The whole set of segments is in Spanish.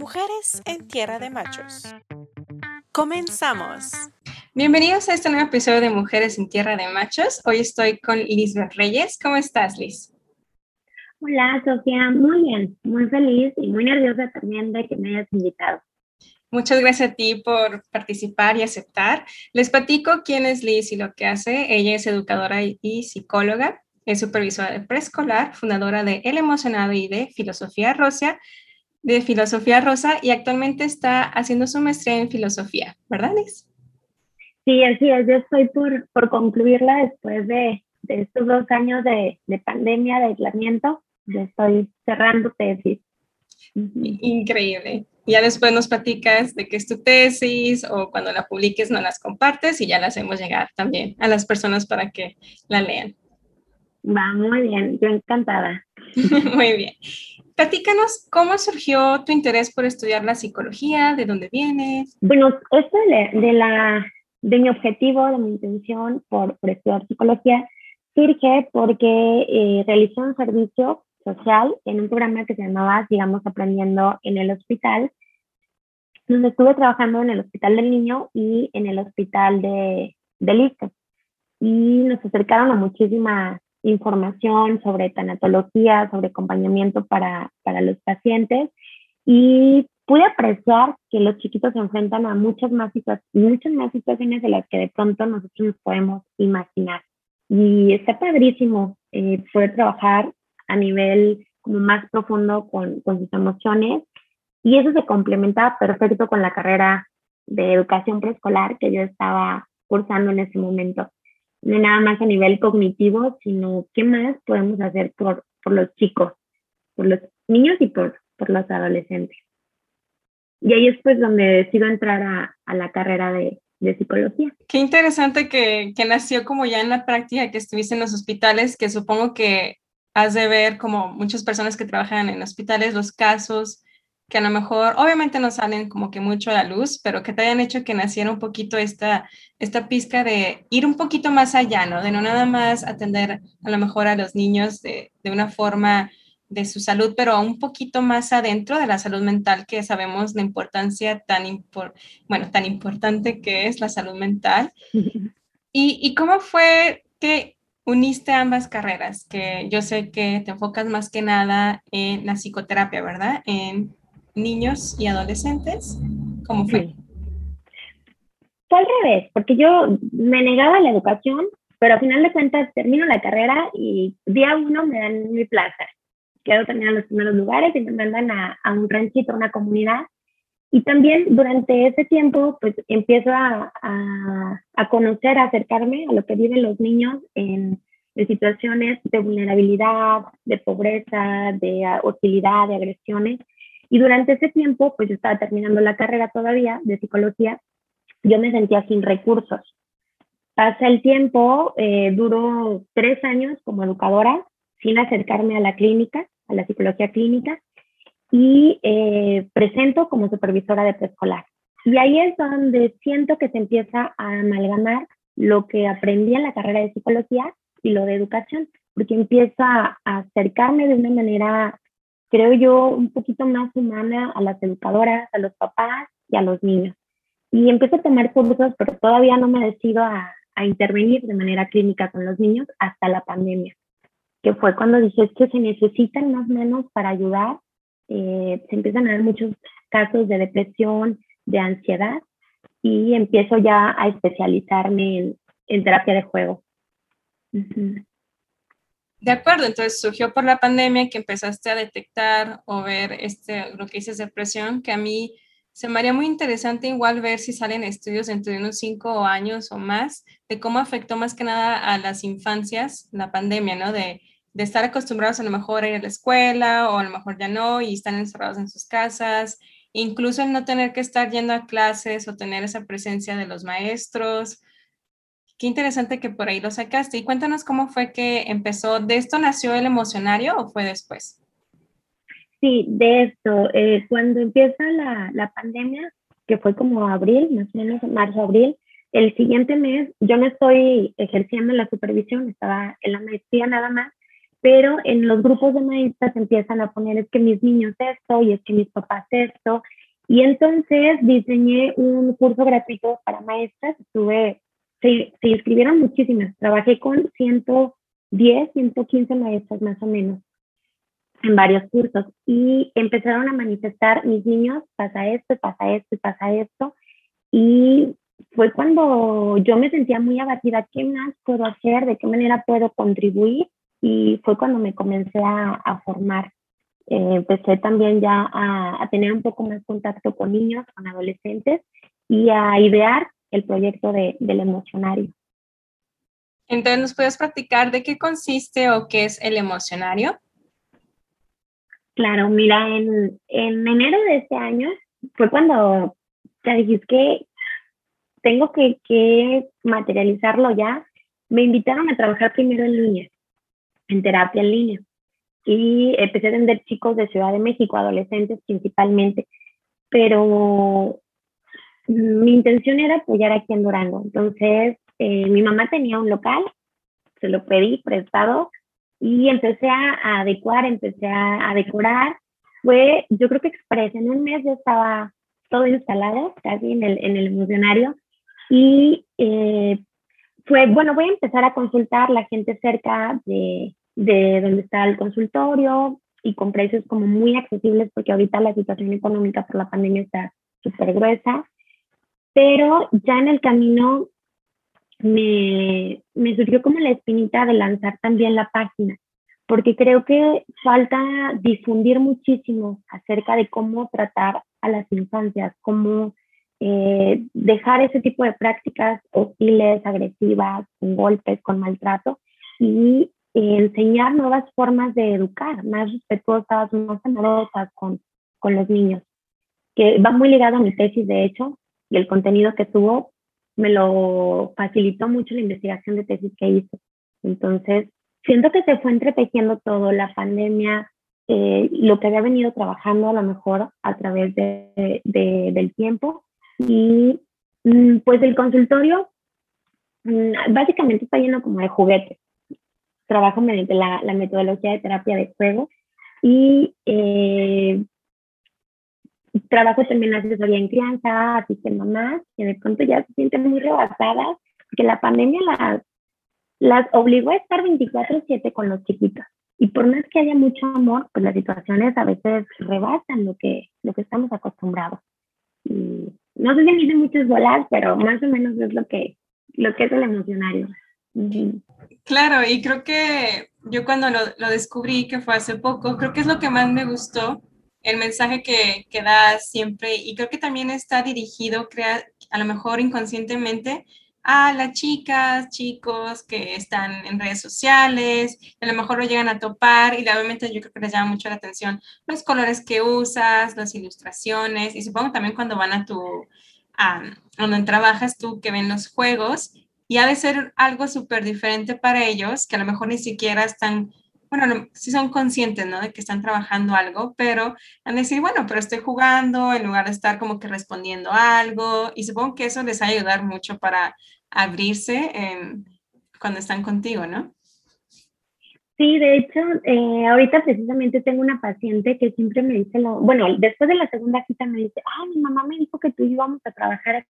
Mujeres en Tierra de Machos. Comenzamos. Bienvenidos a este nuevo episodio de Mujeres en Tierra de Machos. Hoy estoy con Lisbeth Reyes. ¿Cómo estás, Liz? Hola, Sofía. Muy bien, muy feliz y muy nerviosa también de que me hayas invitado. Muchas gracias a ti por participar y aceptar. Les platico quién es Liz y lo que hace. Ella es educadora y psicóloga, es supervisora de preescolar, fundadora de El Emocionado y de Filosofía Rosa, de Filosofía Rosa y actualmente está haciendo su maestría en filosofía, ¿verdad, Liz? Sí, así es. Yo estoy por, por concluirla después de, de estos dos años de, de pandemia, de aislamiento. Yo estoy cerrando tesis. Increíble ya después nos platicas de qué es tu tesis o cuando la publiques nos las compartes y ya la hacemos llegar también a las personas para que la lean. Va, muy bien, yo encantada. muy bien. Platícanos cómo surgió tu interés por estudiar la psicología, de dónde vienes. Bueno, esto de, la, de mi objetivo, de mi intención por, estudiar psicología, surge porque eh, realicé un servicio social en un programa que se llamaba Sigamos Aprendiendo en el Hospital, donde estuve trabajando en el Hospital del Niño y en el Hospital de, de Y nos acercaron a muchísima información sobre tanatología, sobre acompañamiento para, para los pacientes y pude apreciar que los chiquitos se enfrentan a muchas más, muchas más situaciones de las que de pronto nosotros nos podemos imaginar. Y está padrísimo eh, poder trabajar a nivel como más profundo con, con sus emociones y eso se complementaba perfecto con la carrera de educación preescolar que yo estaba cursando en ese momento. No nada más a nivel cognitivo, sino qué más podemos hacer por, por los chicos, por los niños y por, por los adolescentes. Y ahí es pues donde decido entrar a, a la carrera de, de psicología. Qué interesante que, que, nació como ya en la práctica que estuviste en los hospitales, que supongo que has de ver como muchas personas que trabajan en hospitales los casos que a lo mejor obviamente no salen como que mucho a la luz, pero que te hayan hecho que naciera un poquito esta, esta pizca de ir un poquito más allá, ¿no? De no nada más atender a lo mejor a los niños de, de una forma de su salud, pero un poquito más adentro de la salud mental, que sabemos la importancia tan, bueno, tan importante que es la salud mental. ¿Y, ¿Y cómo fue que uniste ambas carreras? Que yo sé que te enfocas más que nada en la psicoterapia, ¿verdad? En niños y adolescentes? ¿Cómo fue? Fue al revés, porque yo me negaba a la educación, pero al final de cuentas termino la carrera y día uno me dan mi plaza. Quiero terminar los primeros lugares y me mandan a, a un ranchito, a una comunidad. Y también durante ese tiempo, pues empiezo a, a, a, conocer, a acercarme a lo que viven los niños en, en situaciones de vulnerabilidad, de pobreza, de hostilidad, de agresiones. Y durante ese tiempo, pues yo estaba terminando la carrera todavía de psicología, yo me sentía sin recursos. Pasa el tiempo, eh, duró tres años como educadora, sin acercarme a la clínica, a la psicología clínica, y eh, presento como supervisora de preescolar. Y ahí es donde siento que se empieza a amalgamar lo que aprendí en la carrera de psicología y lo de educación, porque empieza a acercarme de una manera creo yo, un poquito más humana a las educadoras, a los papás y a los niños. Y empiezo a tomar cursos, pero todavía no me decido a, a intervenir de manera clínica con los niños hasta la pandemia, que fue cuando dije que se necesitan más manos para ayudar. Eh, se empiezan a dar muchos casos de depresión, de ansiedad, y empiezo ya a especializarme en, en terapia de juego. De acuerdo, entonces surgió por la pandemia que empezaste a detectar o ver este, lo que dices depresión, que a mí se me haría muy interesante igual ver si salen estudios dentro de unos cinco años o más de cómo afectó más que nada a las infancias la pandemia, ¿no? De, de estar acostumbrados a lo mejor a ir a la escuela o a lo mejor ya no y están encerrados en sus casas, incluso el no tener que estar yendo a clases o tener esa presencia de los maestros Qué interesante que por ahí lo sacaste. Y cuéntanos cómo fue que empezó. ¿De esto nació el emocionario o fue después? Sí, de esto. Eh, cuando empieza la, la, pandemia, que fue como abril, más o menos marzo, abril, el siguiente mes yo no estoy ejerciendo la supervisión, estaba en la maestría nada más, pero en los grupos de maestras empiezan a poner es que mis niños esto y es que mis papás esto. Y entonces diseñé un curso gratuito para maestras. Estuve, se, se inscribieron muchísimas. Trabajé con 110, 115 maestras más o menos en varios cursos y empezaron a manifestar mis niños, pasa esto, pasa esto, pasa esto. Y fue cuando yo me sentía muy abatida, ¿qué más puedo hacer? ¿De qué manera puedo contribuir? Y fue cuando me comencé a, formar. Eh, empecé también ya a, tener un poco más contacto con niños, con adolescentes y a idear el proyecto de, del emocionario. Entonces, ¿nos puedes practicar de qué consiste o qué es el emocionario? Claro, mira, en, en enero de este año fue cuando te dijiste que tengo que, que materializarlo ya. Me invitaron a trabajar primero en línea en terapia en línea. Y empecé a atender chicos de Ciudad de México, adolescentes principalmente, pero mi intención era apoyar aquí en Durango. Entonces, eh, mi mamá tenía un local, se lo pedí prestado y empecé a, adecuar, empecé a, decorar. Fue, yo creo que express, en un mes ya estaba todo instalado, casi en el, en el emocionario. Y eh, fue, bueno, voy a empezar a consultar la gente cerca de, de donde está el consultorio y con precios como muy accesibles porque ahorita la situación económica por la pandemia está súper gruesa. Pero ya en el camino me, me surgió como la espinita de lanzar también la página, porque creo que falta difundir muchísimo acerca de cómo tratar a las infancias, cómo eh, dejar ese tipo de prácticas hostiles, agresivas, con golpes, con maltrato y enseñar nuevas formas de educar, más respetuosas, más amorosas con, con los niños, que va muy ligado a mi tesis, de hecho, y el contenido que tuvo me lo facilitó mucho la investigación de tesis que hice. Entonces, siento que se fue entretejiendo todo, la pandemia, eh, lo que había venido trabajando a lo mejor a través de, de, del tiempo. Y mm, pues el consultorio mm, básicamente está lleno como de juguetes trabajo mediante la, la metodología de terapia de juego y eh, trabajo también asesoría en crianza, asisten mamás que de pronto ya se sienten muy rebasadas, porque la pandemia las, las obligó a estar 24/7 con los chiquitos. Y por más que haya mucho amor, pues las situaciones a veces rebasan lo que, lo que estamos acostumbrados. Y no sé si me dicen muchos bolas, pero más o menos es lo que, lo que es el emocionario. Claro, y creo que yo cuando lo, lo, descubrí, que fue hace poco, creo que es lo que más me gustó, el mensaje que, que da siempre, y creo que también está dirigido, crea, a lo mejor inconscientemente, a las chicas, chicos que están en redes sociales, a lo mejor lo llegan a topar y obviamente yo creo que les llama mucho la atención los colores que usas, las ilustraciones y supongo también cuando van a tu, a donde trabajas tú, que ven los juegos y ha de ser algo súper diferente para ellos, que a lo mejor ni siquiera están, bueno, sí son conscientes, ¿no? De que están trabajando algo, pero han de decir, bueno, pero estoy jugando en lugar de estar como que respondiendo algo, y supongo que eso les va a ayudar mucho para abrirse cuando están contigo, ¿no? Sí, de hecho, eh, ahorita precisamente tengo una paciente que siempre me dice, lo, bueno, después de la segunda cita me dice, ah, mi mamá me dijo que tú y yo a trabajar aquí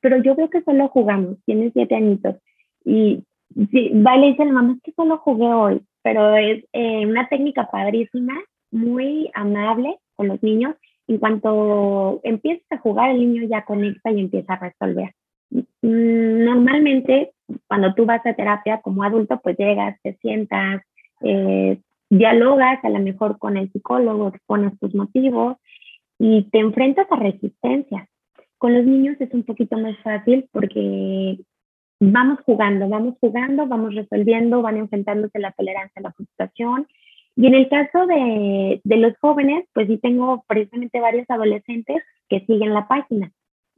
pero yo veo que solo jugamos, tiene siete añitos. Y sí, vale, dice la mamá, es que solo jugué hoy, pero es eh, una técnica padrísima, muy amable con los niños. En cuanto empiezas a jugar, el niño ya conecta y empieza a resolver. Mm, normalmente, cuando tú vas a terapia como adulto, pues llegas, te sientas, eh, dialogas a lo mejor con el psicólogo, expones tus motivos y te enfrentas a resistencia. Con los niños es un poquito más fácil porque vamos jugando, vamos jugando, vamos resolviendo, van enfrentándose la tolerancia la frustración. Y en el caso de, de los jóvenes, pues sí tengo precisamente varios adolescentes que siguen la página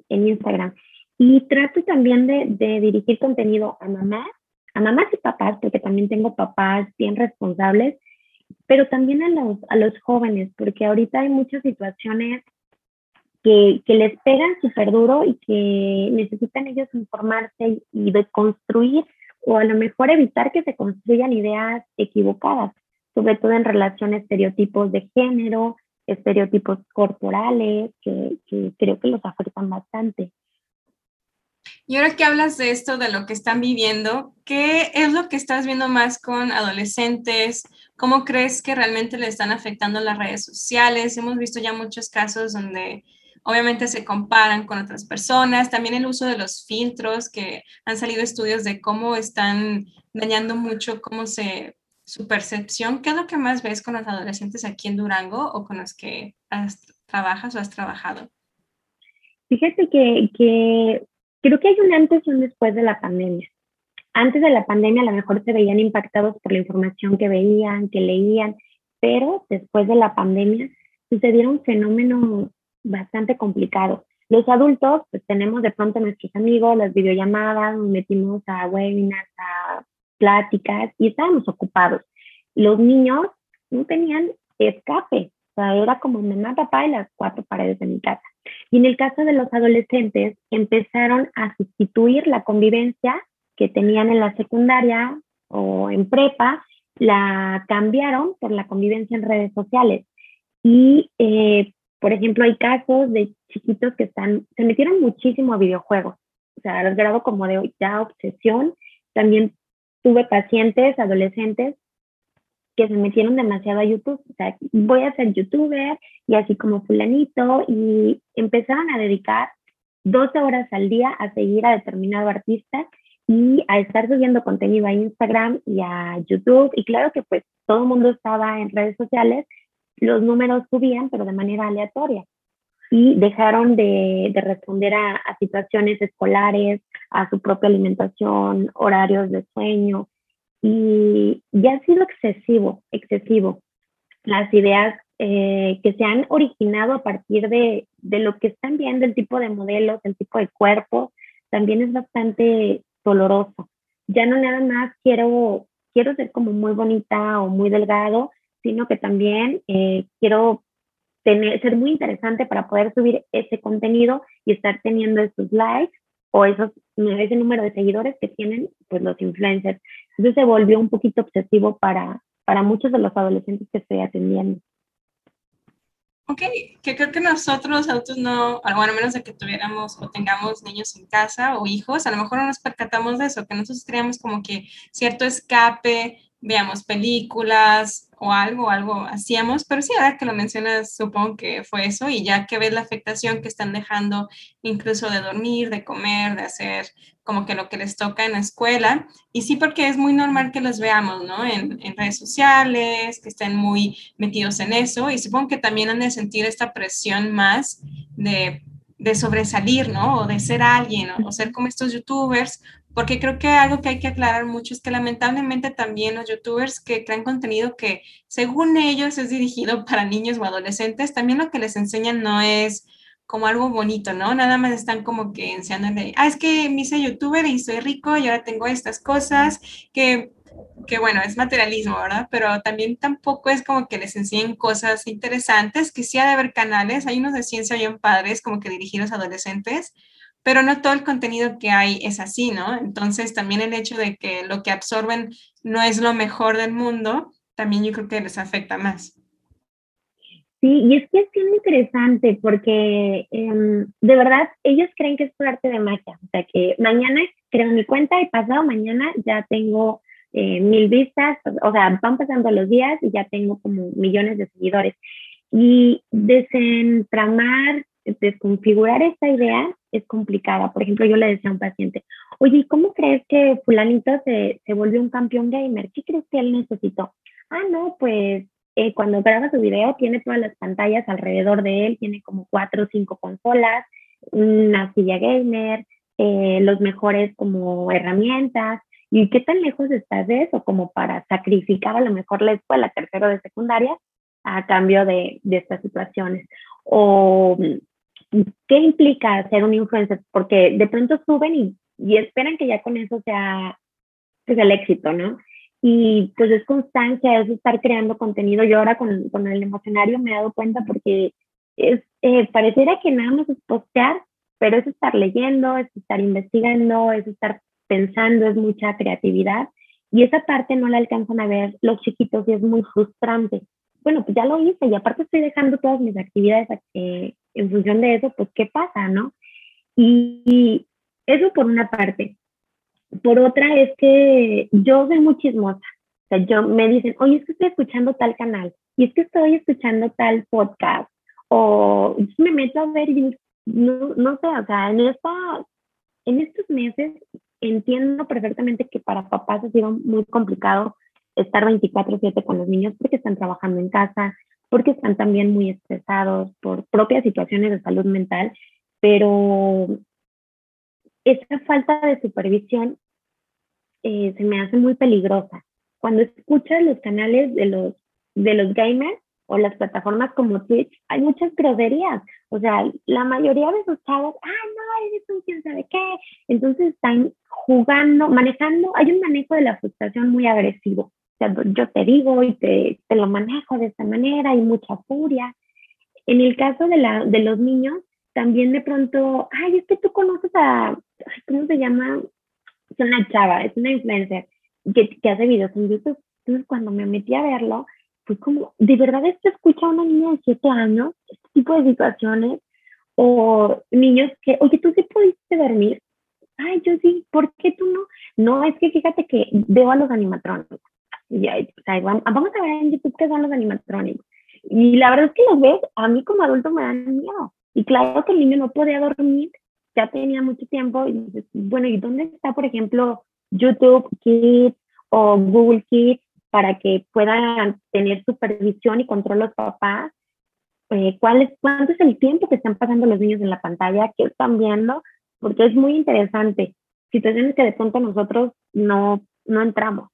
en Instagram. Y trato también de, de, dirigir contenido a mamás, a mamás y papás, porque también tengo papás bien responsables, pero también a los, a los jóvenes, porque ahorita hay muchas situaciones que, que les pegan súper duro y que necesitan ellos informarse y, de construir o a lo mejor evitar que se construyan ideas equivocadas, sobre todo en relación a estereotipos de género, estereotipos corporales, que, que creo que los afectan bastante. Y ahora que hablas de esto, de lo que están viviendo, ¿qué es lo que estás viendo más con adolescentes? ¿Cómo crees que realmente le están afectando las redes sociales? Hemos visto ya muchos casos donde obviamente se comparan con otras personas, también el uso de los filtros, que han salido estudios de cómo están dañando mucho cómo se su percepción. ¿Qué es lo que más ves con los adolescentes aquí en Durango o con los que trabajas o has trabajado? Fíjate que, que creo que hay un antes y un después de la pandemia. Antes de la pandemia a lo mejor se veían impactados por la información que veían, que leían, pero después de la pandemia sucedieron fenómenos bastante complicado. Los adultos, pues tenemos de pronto nuestros amigos, las videollamadas, nos metimos a webinars, a pláticas y estábamos ocupados. Los niños no tenían escape, o sea, era como mamá, papá y las cuatro paredes de mi casa. Y en el caso de los adolescentes, empezaron a sustituir la convivencia que tenían en la secundaria o en prepa, la cambiaron por la convivencia en redes sociales. Y eh, por ejemplo, hay casos de chiquitos que están, se metieron muchísimo a videojuegos, o sea, al grado como de ya obsesión. También tuve pacientes, adolescentes, que se metieron demasiado a YouTube, o sea, voy a ser youtuber y así como fulanito, y empezaron a dedicar 12 horas al día a seguir a determinado artista y a estar subiendo contenido a Instagram y a YouTube. Y claro que pues todo el mundo estaba en redes sociales los números subían, pero de manera aleatoria. Y dejaron de, responder a, situaciones escolares, a su propia alimentación, horarios de sueño. Y ya ha sido excesivo, excesivo. Las ideas eh, que se han originado a partir de, de lo que están viendo, el tipo de modelos, el tipo de cuerpo, también es bastante doloroso. Ya no nada más quiero, quiero ser como muy bonita o muy delgado, sino que también eh, quiero tener, ser muy interesante para poder subir ese contenido y estar teniendo esos likes o esos, ese número de seguidores que tienen pues los influencers. Entonces se volvió un poquito obsesivo para, para muchos de los adolescentes que estoy atendiendo. Ok, que creo que nosotros adultos no, bueno, a menos de que tuviéramos o tengamos niños en casa o hijos, a lo mejor no nos percatamos de eso, que nosotros creamos como que cierto escape, veamos películas, o algo, algo hacíamos, pero sí, ahora que lo mencionas, supongo que fue eso, y ya que ves la afectación que están dejando incluso de dormir, de comer, de hacer como que lo que les toca en la escuela, y sí porque es muy normal que los veamos, ¿no? En, en redes sociales, que estén muy metidos en eso, y supongo que también han de sentir esta presión más de, de sobresalir, ¿no? O de ser alguien, o ser como estos youtubers, porque creo que algo que hay que aclarar mucho es que lamentablemente también los youtubers que crean contenido que según ellos es dirigido para niños o adolescentes, también lo que les enseñan no es como algo bonito, ¿no? Nada más están como que enseñándole, ah, es que me hice youtuber y soy rico y ahora tengo estas cosas, que, que bueno, es materialismo, ¿verdad? Pero también tampoco es como que les enseñen cosas interesantes, que sí ha de haber canales, hay unos de ciencia bien padres como que dirigidos a adolescentes, pero no todo el contenido que hay es así, ¿no? Entonces también el hecho de que lo que absorben no es lo mejor del mundo, también yo creo que les afecta más. Sí, y es que es bien interesante porque em, de verdad ellos creen que es por arte de magia, o sea que mañana creo mi cuenta y pasado mañana ya tengo eh, mil vistas, o sea, van pasando los días y ya tengo como millones de seguidores. Y desentramar desconfigurar esta idea es complicada. Por ejemplo, yo le decía a un paciente, oye, ¿cómo crees que fulanito se, se volvió un campeón gamer? ¿Qué crees que él necesitó? Ah, no, pues eh, cuando graba su video tiene todas las pantallas alrededor de él, tiene como cuatro o cinco consolas, una silla gamer, eh, los mejores como herramientas. ¿Y qué tan lejos estás de eso como para sacrificar a lo mejor la escuela tercero de secundaria a cambio de, de estas situaciones? O ¿qué implica ser un influencer? Porque de pronto suben y, y esperan que ya con eso sea pues, el éxito, ¿no? Y pues es constancia, es estar creando contenido. Yo ahora con, con el emocionario me he dado cuenta porque es, eh, pareciera que nada más es postear, pero es estar leyendo, es estar investigando, es estar pensando, es mucha creatividad y esa parte no la alcanzan a ver los chiquitos y es muy frustrante. Bueno, pues ya lo hice y aparte estoy dejando todas mis actividades eh, en función de eso, pues ¿qué pasa, no? Y, eso por una parte. Por otra es que yo soy muy chismosa. O sea, yo me dicen, oye, es que estoy escuchando tal canal y es que estoy escuchando tal podcast o me meto a ver y no, no sé, o sea, en, esta, en estos meses entiendo perfectamente que para papás ha sido muy complicado estar 24/7 con los niños porque están trabajando en casa, porque están también muy estresados por propias situaciones de salud mental, pero esa falta de supervisión eh, se me hace muy peligrosa. Cuando escuchas los canales de los, de los gamers, o las plataformas como Twitch, hay muchas groserías. O sea, la mayoría de esos chavos, ah, no, eres un quién sabe qué. Entonces están jugando, manejando, hay un manejo de la frustración muy agresivo. Sea, yo te digo y te, te lo manejo de esta manera, hay mucha furia. En el caso de, la, de los niños, también de pronto, ay, es que tú conoces a, ¿cómo se llama? Es una chava, es una influencer que, que hace videos en YouTube. Entonces, cuando me metí a verlo, fue como, ¿de verdad esto escucha una niña de 7 años? Este tipo de situaciones. O niños que, oye, ¿tú sí pudiste dormir? Ay, yo sí, ¿por qué tú no? No, es que fíjate que veo a los animatrónicos. Y, o sea, vamos a ver en YouTube qué son los animatrónicos. Y la verdad es que los ves, a mí como adulto me dan miedo. Y claro que el niño no podía dormir, ya tenía mucho tiempo. Y dices, bueno, ¿y dónde está, por ejemplo, YouTube Kids o Google Kids? para que puedan tener supervisión y control los papás. Eh, ¿cuál es, ¿Cuánto es el tiempo que están pasando los niños en la pantalla? ¿Qué están viendo? Porque es muy interesante. Situaciones que de pronto nosotros no, no entramos.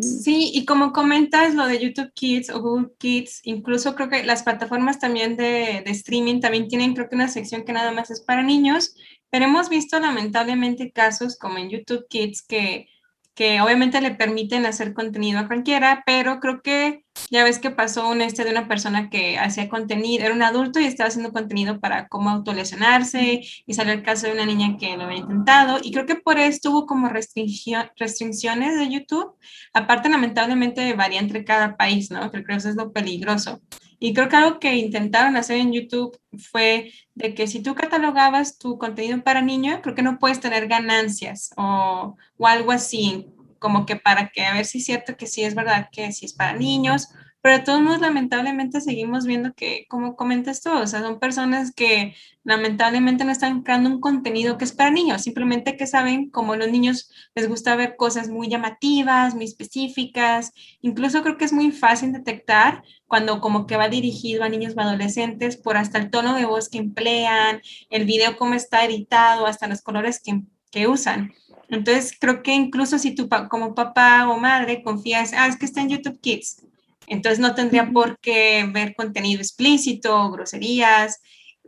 Sí, y como comentas lo de YouTube Kids o Google Kids, incluso creo que las plataformas también de, de, streaming también tienen creo que una sección que nada más es para niños, pero hemos visto lamentablemente casos como en YouTube Kids que que obviamente le permiten hacer contenido a cualquiera, pero creo que ya ves que pasó un este de una persona que hacía contenido, era un adulto y estaba haciendo contenido para cómo autolesionarse y salió el caso de una niña que lo había intentado y creo que por eso tuvo como restricciones de YouTube. Aparte, lamentablemente varía entre cada país, ¿no? Creo que eso es lo peligroso. Y creo que algo que intentaron hacer en YouTube fue de que si tú catalogabas tu contenido para niños, creo que no puedes tener ganancias o, o algo así, como que para que a ver si es cierto que sí es verdad que sí es para niños pero todos modos lamentablemente seguimos viendo que, como comentas tú, o sea, son personas que lamentablemente no están creando un contenido que es para niños, simplemente que saben como los niños les gusta ver cosas muy llamativas, muy específicas, incluso creo que es muy fácil detectar cuando como que va dirigido a niños o adolescentes por hasta el tono de voz que emplean, el video cómo está editado, hasta los colores que, que usan. Entonces, creo que incluso si tú como papá o madre confías, ah, es que está en YouTube Kids, entonces no tendría por qué ver contenido explícito, groserías,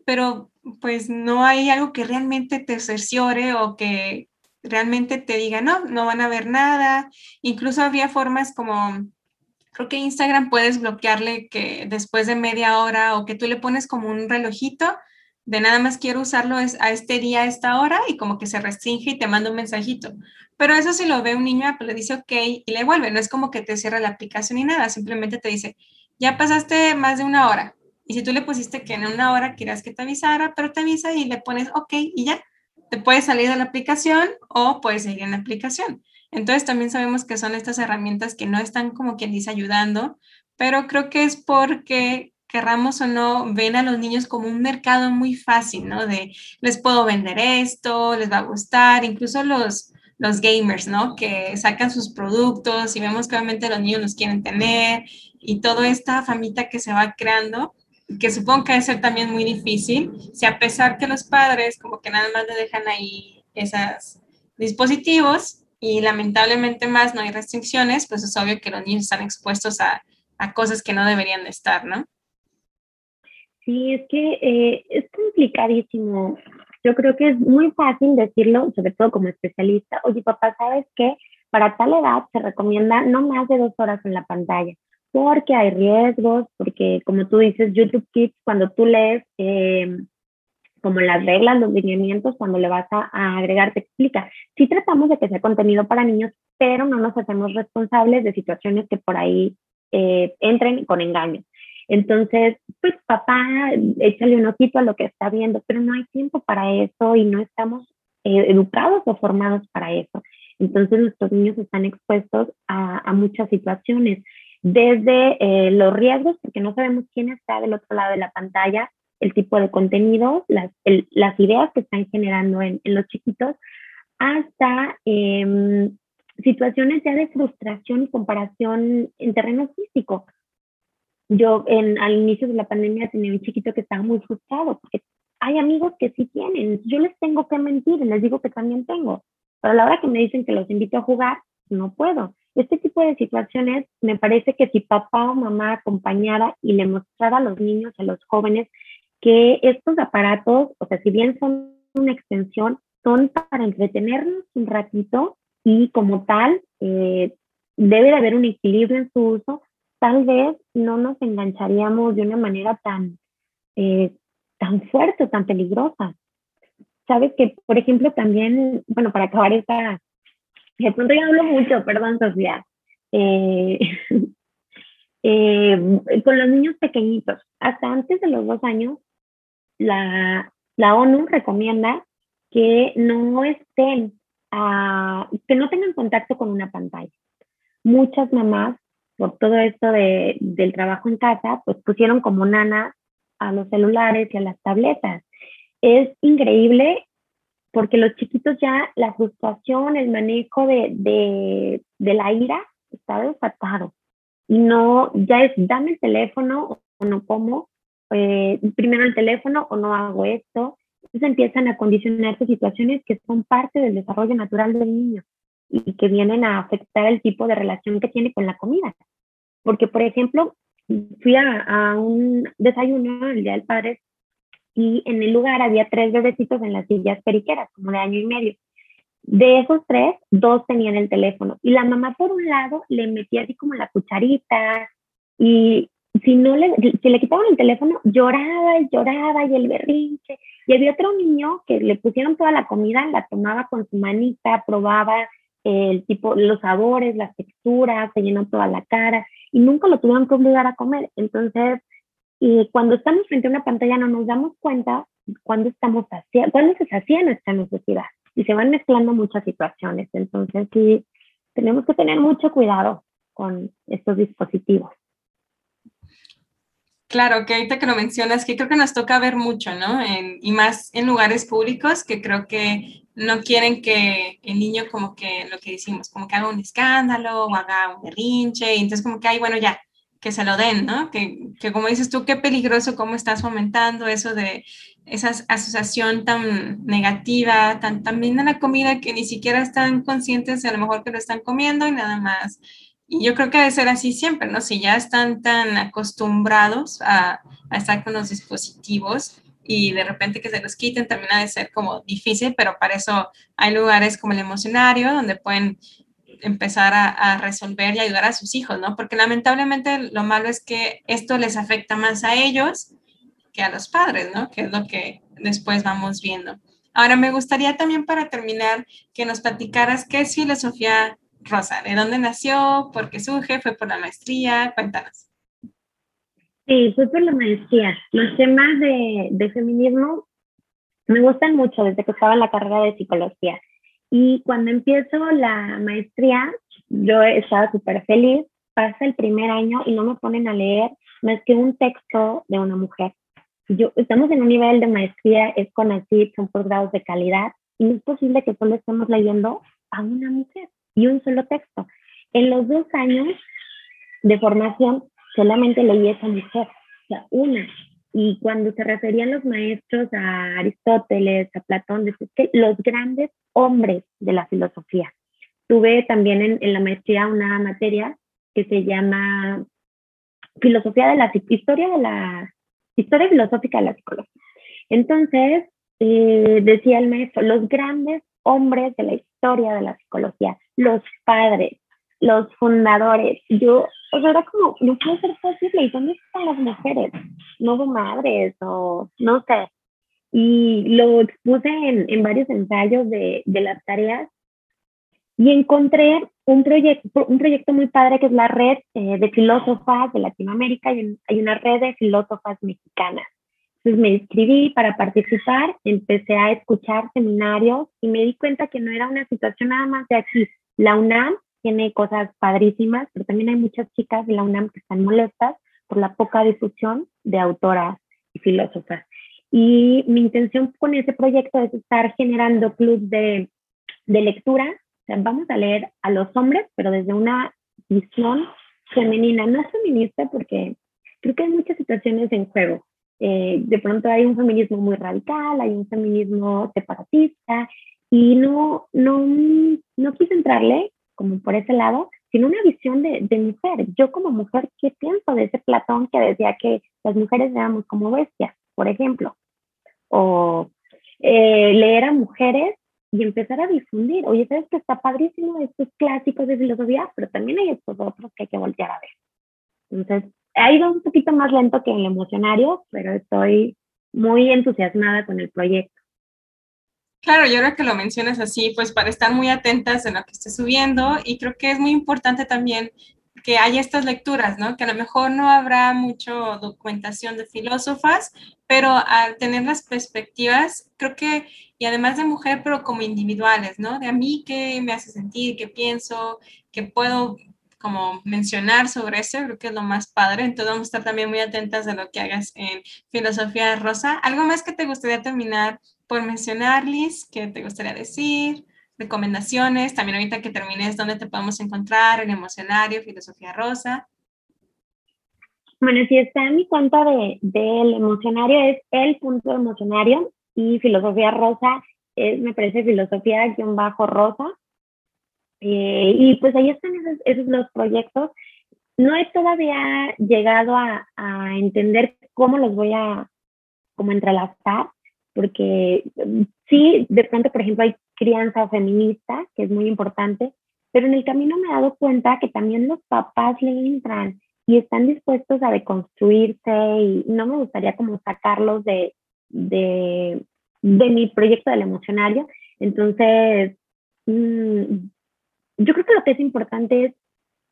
pero pues no hay algo que realmente te cerciore o que realmente te diga, no, no van a ver nada. Incluso había formas como, creo que Instagram puedes bloquearle que después de media hora o que tú le pones como un relojito de nada más quiero usarlo a este día, a esta hora y como que se restringe y te manda un mensajito. Pero eso si lo ve un niño, pues le dice ok y le vuelve. No es como que te cierra la aplicación ni nada, simplemente te dice, ya pasaste más de una hora. Y si tú le pusiste que en una hora quieras que te avisara, pero te avisa y le pones ok y ya, te puedes salir de la aplicación o puedes seguir en la aplicación. Entonces también sabemos que son estas herramientas que no están como quien dice ayudando, pero creo que es porque querramos o no, ven a los niños como un mercado muy fácil, ¿no? De les puedo vender esto, les va a gustar, incluso los, los gamers, ¿no? Que sacan sus productos y vemos que obviamente los niños los quieren tener y toda esta famita que se va creando, que supongo que debe ser también muy difícil, si a pesar que los padres como que nada más le dejan ahí esos dispositivos y lamentablemente más no hay restricciones, pues es obvio que los niños están expuestos a, a cosas que no deberían de estar, ¿no? Sí, es que eh, es complicadísimo yo creo que es muy fácil decirlo, sobre todo como especialista, oye papá, ¿sabes qué? Para tal edad se recomienda no más de dos horas en la pantalla, porque hay riesgos, porque como tú dices, YouTube Kids, cuando tú lees em, como las reglas, los lineamientos, cuando le vas a, agregar, te explica. Sí tratamos de que sea contenido para niños, pero no nos hacemos responsables de situaciones que por ahí eh, entren con engaño. Entonces, pues papá, échale un ojito a lo que está viendo, pero no hay tiempo para eso y no estamos eh, educados o formados para eso. Entonces, nuestros niños están expuestos a, muchas situaciones, desde eh, los riesgos, porque no sabemos quién está del otro lado de la pantalla, el tipo de contenido, las, las ideas que están generando en, los chiquitos, hasta em, situaciones ya de frustración y comparación en terreno físico. Yo en, al inicio de la pandemia tenía un chiquito que estaba muy frustrado porque hay amigos que sí tienen. Yo les tengo que mentir, les digo que también tengo. Pero a la hora que me dicen que los invito a jugar, no puedo. Este tipo de situaciones me parece que si papá o mamá acompañara y le mostrara a los niños, a los jóvenes, que estos aparatos, o sea, si bien son una extensión, son para entretenernos un ratito y como tal, eh, debe de haber un equilibrio en su uso. Tal vez no nos engancharíamos de una manera tan, eh, tan fuerte, tan peligrosa. Sabes que, por ejemplo, también, bueno, para acabar esta, de pronto ya hablo mucho, perdón, Sofía. Eh, con los niños pequeñitos, hasta antes de los dos años, la, la ONU recomienda que no estén, a, que no tengan contacto con una pantalla. Muchas mamás, por todo esto de, del trabajo en casa, pues pusieron como nana a los celulares y a las tabletas. Es increíble porque los chiquitos ya la frustración, el manejo de, de, de la ira está desatado. Y no, ya es dame el teléfono o no como, eh, primero el teléfono o no hago esto. Entonces empiezan a condicionarse situaciones que son parte del desarrollo natural del niño y que vienen a afectar el tipo de relación que tiene con la comida. Porque, por ejemplo, fui a, un desayuno el Día del Padre y en el lugar había tres bebecitos en las sillas periqueras, como de año y medio. De esos tres, dos tenían el teléfono y la mamá por un lado le metía así como la cucharita y si no le, si le quitaban el teléfono, lloraba y lloraba y el berrinche. Y había otro niño que le pusieron toda la comida, la tomaba con su manita, probaba el tipo, los sabores, las texturas, se llenó toda la cara y nunca lo tuvieron que obligar a comer. Entonces, y cuando estamos frente a una pantalla no nos damos cuenta cuándo estamos haciendo, cuándo se hacía nuestra necesidad y se van mezclando muchas situaciones. Entonces, sí, tenemos que tener mucho cuidado con estos dispositivos. Claro, que ahorita que lo mencionas, que creo que nos toca ver mucho, ¿no? y más en lugares públicos, que creo que no quieren que el niño como que, lo que decimos, como que haga un escándalo o haga un berrinche, y entonces como que, ay, bueno, ya, que se lo den, ¿no? Que, que como dices tú, qué peligroso cómo estás fomentando eso de esa asociación tan negativa, tan, también a la comida que ni siquiera están conscientes de a lo mejor que lo están comiendo y nada más y yo creo que debe ser así siempre, ¿no? Si ya están tan acostumbrados a, a, estar con los dispositivos y de repente que se los quiten también ha de ser como difícil, pero para eso hay lugares como el emocionario donde pueden empezar a, a, resolver y ayudar a sus hijos, ¿no? Porque lamentablemente lo malo es que esto les afecta más a ellos que a los padres, ¿no? Que es lo que después vamos viendo. Ahora, me gustaría también para terminar que nos platicaras qué es filosofía Rosa, ¿de dónde nació? ¿Por qué surge? ¿Fue por la maestría? Cuéntanos. Sí, fue por la maestría. Los temas de, de feminismo me gustan mucho desde que estaba en la carrera de psicología. Y cuando empiezo la maestría, yo estaba súper feliz. Pasa el primer año y no me ponen a leer más que un texto de una mujer. Yo, estamos en un nivel de maestría, es con así, son posgrados de calidad, y no es posible que solo estemos leyendo a una mujer y un solo texto. En los dos años de formación solamente leí esa mujer, o sea, una. Y cuando se referían los maestros a Aristóteles, a Platón, decían que los grandes hombres de la filosofía. Tuve también en, la maestría una materia que se llama filosofía de la historia de la historia filosófica de la psicología. Entonces, eh, decía el maestro, los grandes hombres de la historia de la psicología, los padres, los fundadores. Yo, o sea, era como, no puede ser posible. ¿Y dónde están las mujeres? No de madres o no sé. y lo expuse en, en varios ensayos de, de, las tareas y encontré un, proyecto un proyecto muy padre que es la red eh, de filósofas de Latinoamérica y hay una red de filósofas mexicanas. Entonces me inscribí para participar, empecé a escuchar seminarios y me di cuenta que no era una situación nada más de aquí. La UNAM tiene cosas padrísimas, pero también hay muchas chicas de la UNAM que están molestas por la poca difusión de autoras y filósofas. Y mi intención con ese proyecto es estar generando clubes de, de lectura. O sea, vamos a leer a los hombres, pero desde una visión femenina, no feminista, porque creo que hay muchas situaciones en juego. Eh, de pronto hay un feminismo muy radical, hay un feminismo separatista, y no, no, no quise entrarle como por ese lado, sino una visión de, mujer. Yo como mujer, ¿qué pienso de ese Platón que decía que las mujeres éramos como bestias, por ejemplo? O eh, leer a mujeres y empezar a difundir. Oye, ¿sabes que está padrísimo estos clásicos de filosofía? Pero también hay estos otros que hay que voltear a ver. Entonces, ha ido un poquito más lento que en el emocionario, pero estoy muy entusiasmada con el proyecto. Claro, yo creo que lo mencionas así, pues para estar muy atentas en lo que esté subiendo y creo que es muy importante también que haya estas lecturas, ¿no? Que a lo mejor no habrá mucho documentación de filósofas, pero al tener las perspectivas, creo que, y además de mujer, pero como individuales, ¿no? De a mí qué me hace sentir, qué pienso, qué puedo como mencionar sobre eso, creo que es lo más padre. Entonces vamos a estar también muy atentas de lo que hagas en Filosofía Rosa. ¿Algo más que te gustaría terminar por mencionar, Liz, que te gustaría decir? Recomendaciones, también ahorita que termines, ¿dónde te podemos encontrar? En Emocionario, Filosofía Rosa. Bueno, si está en mi cuenta del de, emocionario es el punto emocionario y filosofía rosa es, me parece, filosofía-rosa. Eh, y pues ahí están esos, esos, los proyectos. No he todavía llegado a, a entender cómo los voy a como entrelazar, porque mm, sí, de pronto, por ejemplo, hay crianza feminista, que es muy importante, pero en el camino me he dado cuenta que también los papás le entran y están dispuestos a deconstruirse y no me gustaría como sacarlos de, de, de mi proyecto del emocionario. Entonces, mmm, yo creo que lo que es importante es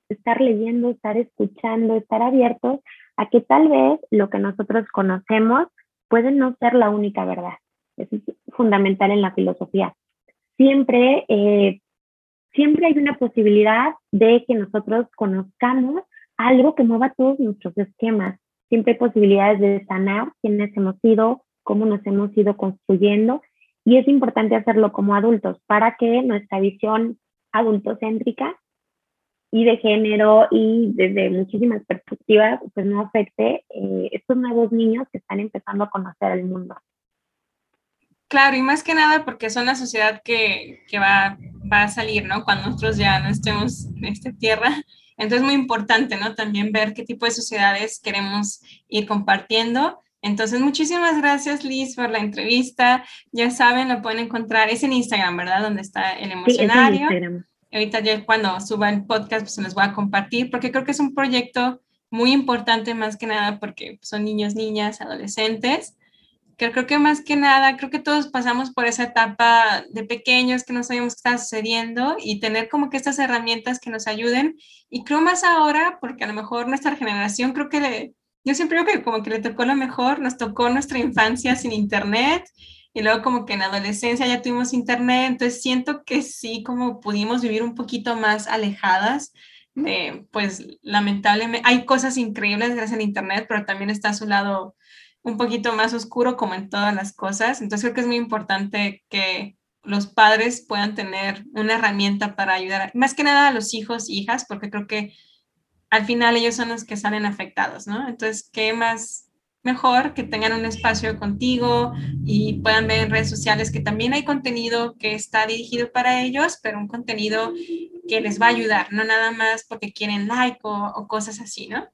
estar leyendo, estar escuchando, estar abiertos a que tal vez lo que nosotros conocemos puede no ser la única verdad. Eso es fundamental en la filosofía. Siempre, eh, siempre hay una posibilidad de que nosotros conozcamos algo que mueva todos nuestros esquemas. Siempre hay posibilidades de sanar quiénes hemos sido, cómo nos hemos ido construyendo. Y es importante hacerlo como adultos para que nuestra visión adultocéntrica y de género y desde muchísimas perspectivas, pues no afecte eh, estos nuevos niños que están empezando a conocer el mundo. Claro, y más que nada porque son la sociedad que, que va, va, a salir, ¿no? Cuando nosotros ya no estemos en esta tierra. Entonces es muy importante, ¿no? También ver qué tipo de sociedades queremos ir compartiendo. Entonces, muchísimas gracias, Liz, por la entrevista. Ya saben, lo pueden encontrar, es en Instagram, ¿verdad? Donde está el emocionario. Sí, ahorita ya cuando suba el podcast pues se los voy a compartir porque creo que es un proyecto muy importante más que nada porque son niños, niñas, adolescentes. Que creo que más que nada, creo que todos pasamos por esa etapa de pequeños que no sabíamos qué estaba sucediendo y tener como que estas herramientas que nos ayuden. Y creo más ahora, porque a lo mejor nuestra generación, creo que le, yo siempre creo que como que le tocó lo mejor, nos tocó nuestra infancia sin internet y luego como que en adolescencia ya tuvimos internet, entonces siento que sí, como pudimos vivir un poquito más alejadas, pues lamentablemente hay cosas increíbles gracias al internet, pero también está a su lado un poquito más oscuro como en todas las cosas, entonces creo que es muy importante que los padres puedan tener una herramienta para ayudar, más que nada a los hijos e hijas, porque creo que al final ellos son los que salen afectados, ¿no? Entonces, ¿qué más mejor que tengan un espacio contigo y puedan ver en redes sociales que también hay contenido que está dirigido para ellos, pero un contenido que les va a ayudar, no nada más porque quieren like o, cosas así, ¿no?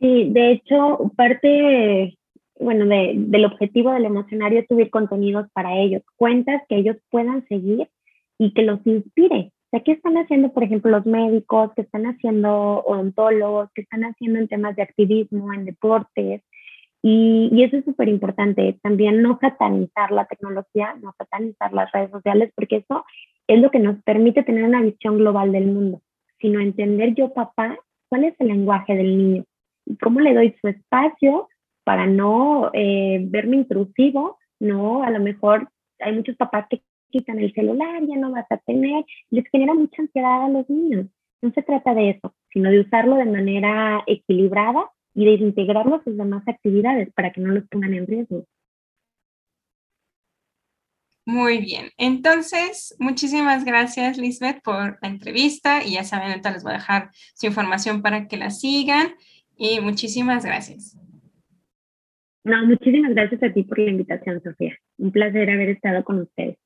Sí, de hecho, parte, bueno, de, del objetivo del emocionario es subir contenidos para ellos, cuentas que ellos puedan seguir y que los inspire. ¿Qué están haciendo, por ejemplo, los médicos, qué están haciendo odontólogos, qué están haciendo en temas de activismo, en deportes? Y, y eso es súper importante, también no satanizar la tecnología, no satanizar las redes sociales, porque eso es lo que nos permite tener una visión global del mundo, sino entender yo, papá, cuál es el lenguaje del niño y cómo le doy su espacio para no eh, verme intrusivo, no, a lo mejor hay muchos papás que quitan el celular, ya no vas a tener, les genera mucha ansiedad a los niños. No se trata de eso, sino de usarlo de manera equilibrada y de integrarlo a sus demás actividades para que no los pongan en riesgo. Muy bien, entonces muchísimas gracias Lisbeth por la entrevista y ya saben, ahorita les voy a dejar su información para que la sigan y muchísimas gracias. No, muchísimas gracias a ti por la invitación, Sofía. Un placer haber estado con ustedes.